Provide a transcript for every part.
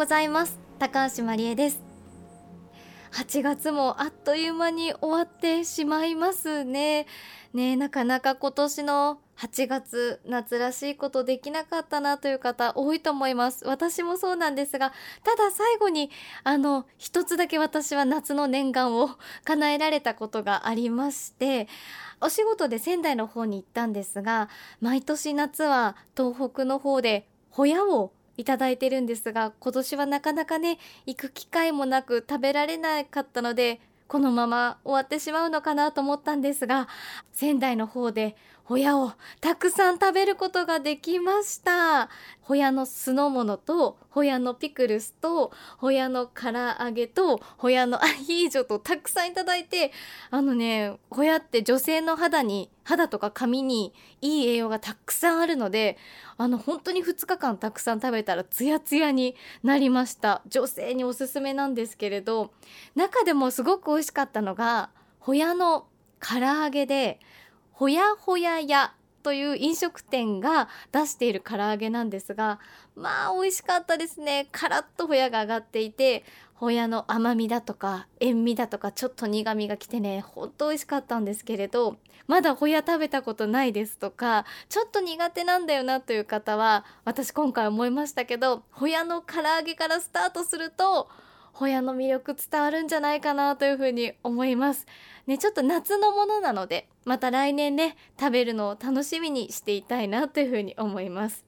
ございます。高橋真理恵です。8月もあっという間に終わってしまいますね。ねなかなか今年の8月夏らしいことできなかったなという方多いと思います。私もそうなんですがただ最後にあの一つだけ私は夏の念願を 叶えられたことがありましてお仕事で仙台の方に行ったんですが毎年夏は東北の方でホヤをいただいてるんですが今年はなかなかね行く機会もなく食べられなかったのでこのまま終わってしまうのかなと思ったんですが仙台の方でホヤをたくさん食べることができました。ホヤの酢の物とホヤのピクルスとホヤの唐揚げとホヤのアヒージョとたくさんいただいてあのねホヤって女性の肌に肌とか髪にいい栄養がたくさんあるのであの本当に2日間たくさん食べたらツヤツヤになりました。女性におすすめなんですけれど中でもすごく美味しかったのがホヤの唐揚げでほやほや屋という飲食店が出している唐揚げなんですがまあ美味しかったですね。カラッとホヤが上がっていてホヤの甘みだとか塩味だとかちょっと苦みがきてねほんと美味しかったんですけれどまだホヤ食べたことないですとかちょっと苦手なんだよなという方は私今回思いましたけどホヤの唐揚げからスタートするとホヤの魅力伝わるんじゃないかなというふうに思います。ね、ちょっと夏のものなのでまた来年ね食べるのを楽しみにしていたいなというふうに思います。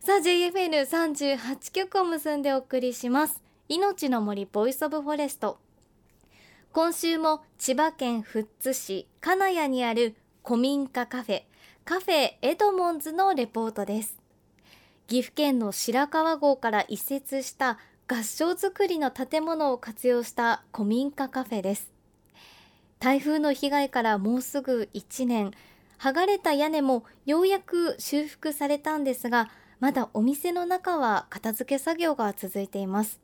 さあ JFN38 曲を結んでお送りします。命の森ボイスオブフォレスト。今週も千葉県富津市金谷にある古民家カフェカフェエドモンズのレポートです。岐阜県の白川郷から移設した合掌造りの建物を活用した古民家カフェです。台風の被害からもうすぐ1年。剥がれた屋根もようやく修復されたんですがまだお店の中は片付け作業が続いています。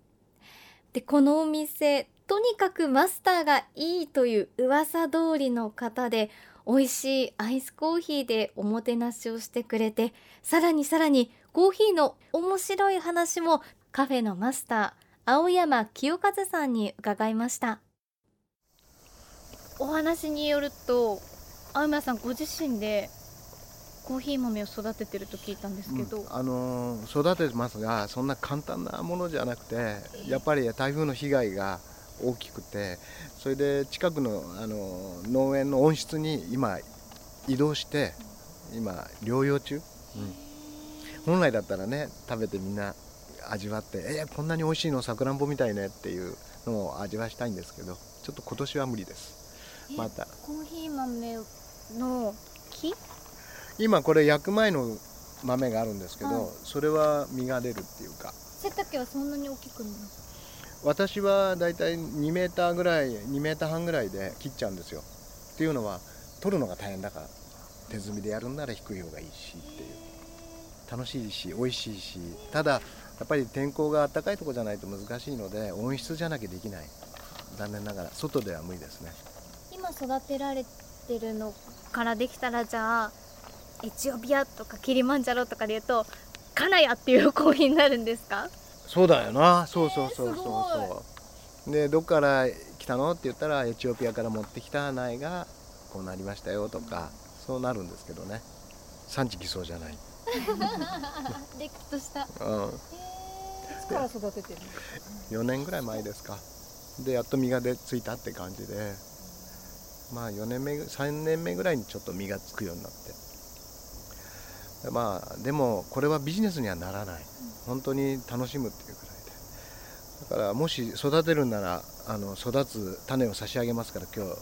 でこのお店とにかくマスターがいいという噂通りの方で美味しいアイスコーヒーでおもてなしをしてくれてさらにさらにコーヒーの面白い話もカフェのマスター青山清和さんに伺いました。お話によると青山さんご自身でコーヒー豆を育ててると聞いたんですけど、うん、あの育ててますがそんな簡単なものじゃなくてやっぱり台風の被害が大きくてそれで近くのあの農園の温室に今移動して今療養中、うん、本来だったらね食べてみんな味わってえー、こんなに美味しいのさくらんぼみたいねっていうのを味わしたいんですけどちょっと今年は無理です。また。コーヒー豆の木？今これ焼く前の豆があるんですけど、はい、それは実が出るっていうか。背丈はそんなに大きくない？私はだいたい2メーターぐらい2メーター半ぐらいで切っちゃうんですよ。っていうのは取るのが大変だから手摘みでやるんなら低い方がいいしっていう。楽しいし美味しいし。ただやっぱり天候が暖かいとこじゃないと難しいので温室じゃなきゃできない。残念ながら。外では無理ですね。今育てられてるのからできたらじゃあエチオピアとかキリマンジャロとかで言うとカナヤっていうコーヒーになるんですか？そうだよな。そうそうそうそうそう。でどっから来たの？って言ったらエチオピアから持ってきた苗がこうなりましたよとかそうなるんですけどね。産地偽装じゃない れっきとした。うん。いつから育ててるの？4年ぐらい前ですか。でやっと実が出ついたって感じで。まあ4年目3年目ぐらいにちょっと実がつくようになって。まあでもこれはビジネスにはならない。本当に楽しむっていうくらいで。だからもし育てるんならあの育つ種を差し上げますから今日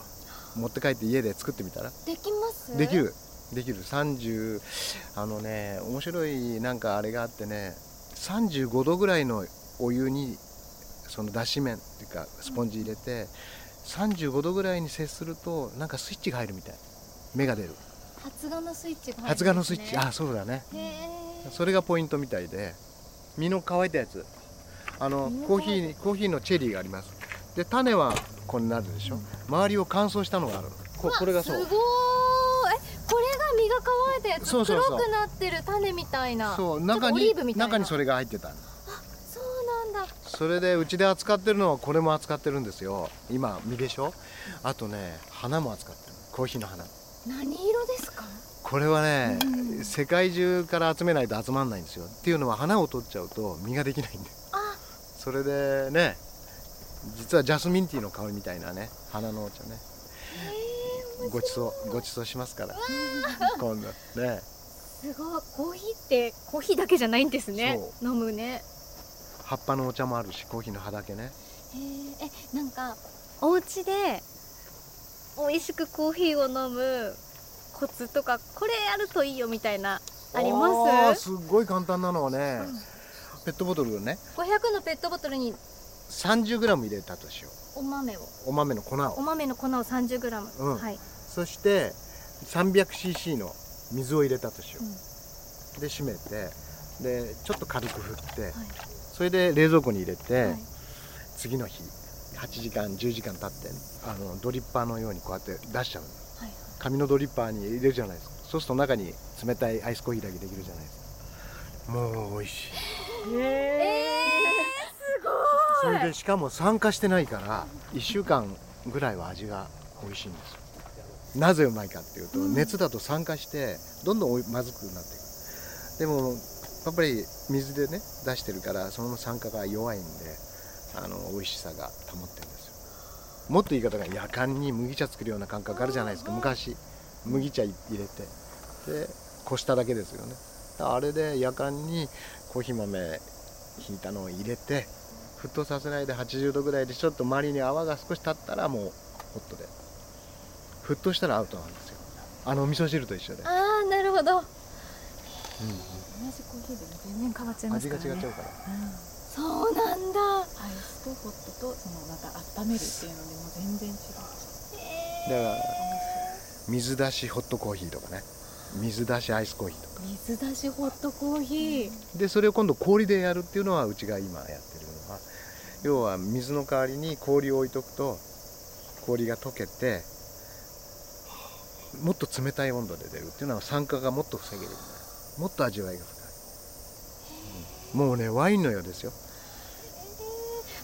持って帰って家で作ってみたら。できます？できるできる。30あのね面白いなんかあれがあってね35度ぐらいのお湯にその脱脂麺っていうかスポンジ入れて、35度ぐらいに接するとなんかスイッチが入るみたい。芽が出る。発芽のスイッチが入る、ね、発芽のスイッチ。あそうだね。それがポイントみたいで。実の乾いたやつ。あのコーヒーコーヒーのチェリーがあります。で種はこれになるでしょ、うん、周りを乾燥したのがあるここれがそう。すごいえこれが実が乾めてそうそうそう。黒くなってる種みたいな。そう中に中にそれが入ってた。のそうなんだ。それでうちで扱ってるのはこれも扱ってるんですよ。今実でしょ？あとね花も扱ってる。コーヒーの花。何色ですか？これはね、うん。世界中から集めないと集まんないんですよ。っていうのは花を取っちゃうと実ができないんで。あ。それでね実はジャスミンティーの香りみたいなね花のお茶ねごちそうごちそうしますから。今度ね。すごい。コーヒーってコーヒーだけじゃないんですね。そ飲むね。葉っぱのお茶もあるしコーヒーの葉だけね。へー。えなんかお家で美味しくコーヒーを飲むコツとかこれやるといいよみたいなありあます？ーすっごい簡単なのはね、ペットボトルをね500のペットボトルに 30g 入れたとしよお豆を。うお豆の粉おを豆の粉を 30g、うん。はい、そして 300cc の水を入れたとしよう、うん。で閉めてでちょっと軽く振って、はい。それで冷蔵庫に入れて、はい。次の日8時間10時間経ってあのドリッパーのようにこうやって出しちゃうの。はい紙のドリッパーに入れるじゃないですか。そうすると中に冷たいアイスコーヒーだけできるじゃないですか。もう美味しい。えそれでしかも酸化してないから1週間ぐらいは味が美味しいんですよ。なぜうまいかっていうと、うん。熱だと酸化してどんどんまずくなっていく。でもやっぱり水でね出してるからその酸化が弱いんであの美味しさが保ってるんですよ。もっと言い方が夜間に麦茶作るような感覚あるじゃないですか。昔麦茶入れて。でこしただけですよね。あれで夜間にコーヒー豆ひいたのを入れて沸騰させないで80度ぐらいでちょっと周りに泡が少し立ったらもうホットで。沸騰したらアウトなんですよ。あのお味噌汁と一緒で。ー、、ああなるほど。う同じコーヒーでも全然変わっちゃいん、ますからね。味が違っちゃうからそうなんだ。アイスとホットとそのまた温めるっていうのでも全然違う。だから水出しホットコーヒーとかね。水出しアイスコーヒーとか。水出しホットコーヒー。でそれを今度氷でやるっていうのはうちが今やってるのは要は水の代わりに氷を置いとくと氷が溶けてもっと冷たい温度で出るっていうのは酸化がもっと防げる。もっと味わいが深い、うんもうねワインのようですよ。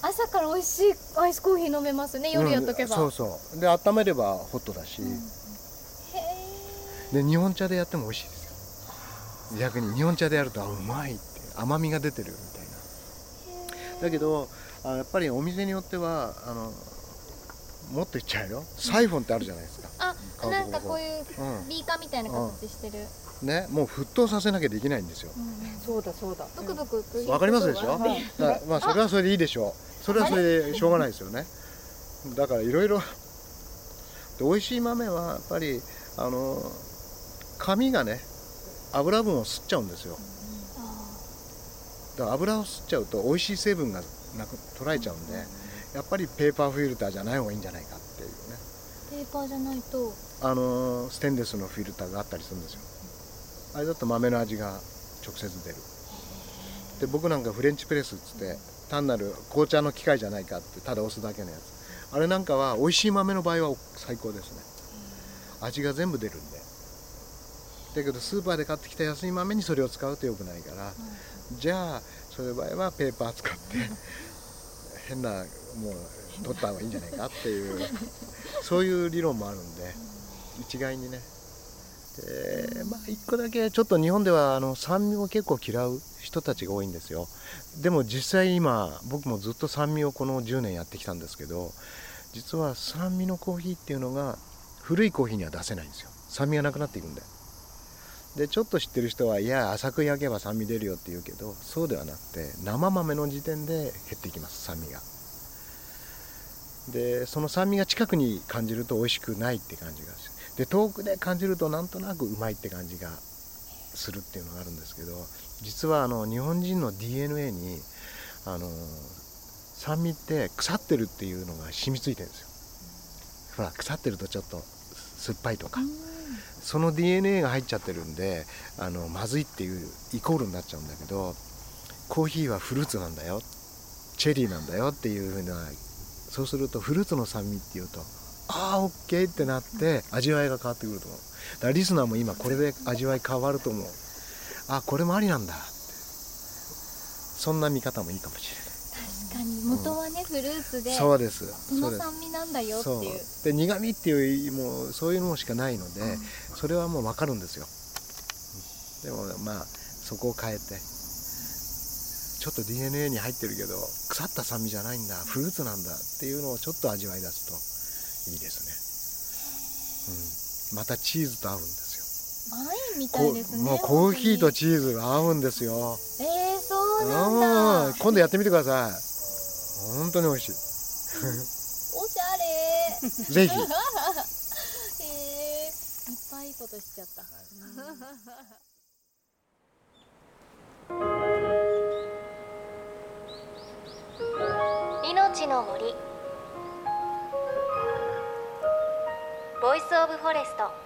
朝から美味しいアイスコーヒー飲めますね夜やっとけば、うんそうそう。で温めればホットだし、で日本茶でやっても美味しいですよ。逆に日本茶でやるとあうまいって甘みが出てるだけどあやっぱりお店によってはあのもっと言っちゃうよ。サイフォンってあるじゃないですか、あ顔なんかこういううん。ビーカーみたいな形してる、ねもう沸騰させなきゃできないんですよ。そうだそうだ。ブクブクというわかりますでしょ、まあそれはそれでいいでしょう。それはそれでしょうがないですよね。だからいろいろで美味しい豆はやっぱりあの紙がね油分を吸っちゃうんですよだから油を吸っちゃうと美味しい成分がなく捉えちゃうんでやっぱりペーパーフィルターじゃない方がいいんじゃないかっていうね。ペーパーじゃないと。あのステンレスのフィルターがあったりするんですよ。あれだと豆の味が直接出る。で僕なんかフレンチプレスっつって単なる紅茶の機械じゃないかってただ押すだけのやつ。あれなんかは美味しい豆の場合は最高ですね。味が全部出るんで。だけどスーパーで買ってきた安い豆にそれを使うと良くないからじゃあそういう場合はペーパー使って変なもう取った方がいいんじゃないかっていうそういう理論もあるんで一概にね。でまあ一個だけちょっと日本ではあの酸味を結構嫌う人たちが多いんですよ。でも実際今僕もずっと酸味をこの10年やってきたんですけど実は酸味のコーヒーっていうのが古いコーヒーには出せないんですよ。酸味がなくなっていくんで。でちょっと知ってる人はいや浅く焼けば酸味出るよって言うけどそうではなくて生豆の時点で減っていきます酸味が。でその酸味が近くに感じると美味しくないって感じがする。で遠くで感じるとなんとなくうまいって感じがするっていうのがあるんですけど実はあの日本人の DNA にあの酸味って腐ってるっていうのが染みついてるんですよ。ほら腐ってるとちょっと酸っぱいとか。その DNA が入っちゃってるんであのまずいっていうイコールになっちゃうんだけどコーヒーはフルーツなんだよ。チェリーなんだよっていうふうなそうするとフルーツの酸味っていうとああオッケーってなって味わいが変わってくると思う。だからリスナーも今これで味わい変わると思う。あこれもありなんだって。そんな見方もいいかもしれない。かに。元はね、フルーツでそうです。この酸味なんだよっていう。で苦味っていうもうそういうのしかないので、それはもう分かるんですよ。でもまあそこを変えて。ちょっと DNA に入ってるけど腐った酸味じゃないんだ。フルーツなんだっていうのをちょっと味わい出すといいですね、うん、またチーズと合うんですよ。ワインみたいですねこもうコーヒーと本チーズが合うんですよ。えー、そうなんだ。うん。今度やってみてください本当に美味しい。おしゃれ。ぜひ。え。ー、いっぱいいいことしちゃった、命の森。ボイスオブフォレスト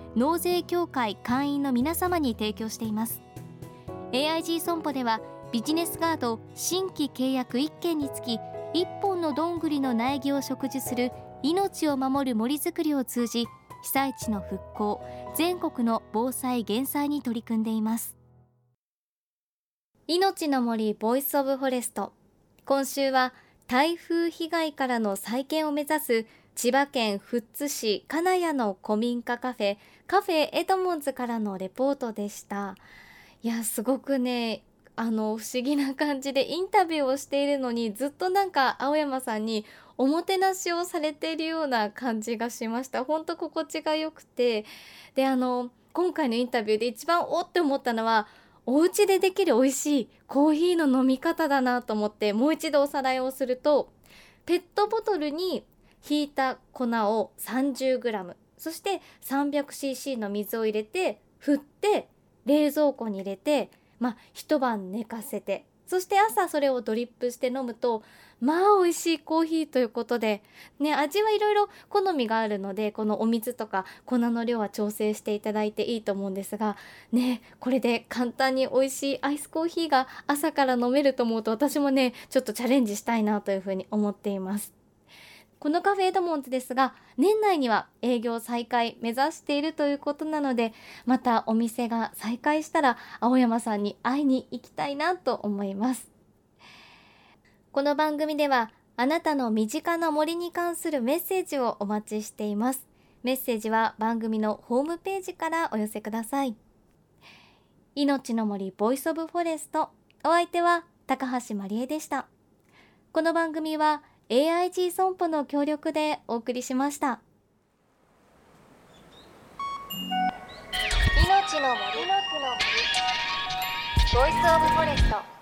納税協会会員の皆様に提供しています。AIG 損保ではビジネスガード新規契約1件につき1本のどんぐりの苗木を植樹する命を守る森づくりを通じ被災地の復興全国の防災減災に取り組んでいます。命の森ボイスオブフォレスト。今週は台風被害からの再建を目指す千葉県富津市金谷の古民家カフェカフェエドモンズからのレポートでした。いやすごくねあの不思議な感じでインタビューをしているのにずっとなんか青山さんにおもてなしをされているような感じがしました。本当心地が良くて。であの今回のインタビューで一番おって思ったのはお家でできる美味しいコーヒーの飲み方だなと思ってもう一度おさらいをするとペットボトルにひいた粉を 30g そして 300cc の水を入れて振って冷蔵庫に入れてまあ一晩寝かせてそして朝それをドリップして飲むとまあ美味しいコーヒーということでね味はいろいろ好みがあるのでこのお水とか粉の量は調整していただいていいと思うんですがねこれで簡単に美味しいアイスコーヒーが朝から飲めると思うと私もねちょっとチャレンジしたいなというふうに思っています。このカフェエドモンズですが年内には営業再開目指しているということなのでまたお店が再開したら青山さんに会いに行きたいなと思います。この番組ではあなたの身近な森に関するメッセージをお待ちしています。メッセージは番組のホームページからお寄せください。命の森ボイスオブフォレスト。お相手は高橋まりえでした。この番組は AIG 損保の協力でお送りしました。命の森。の木の森。ボイスオブフォレスト。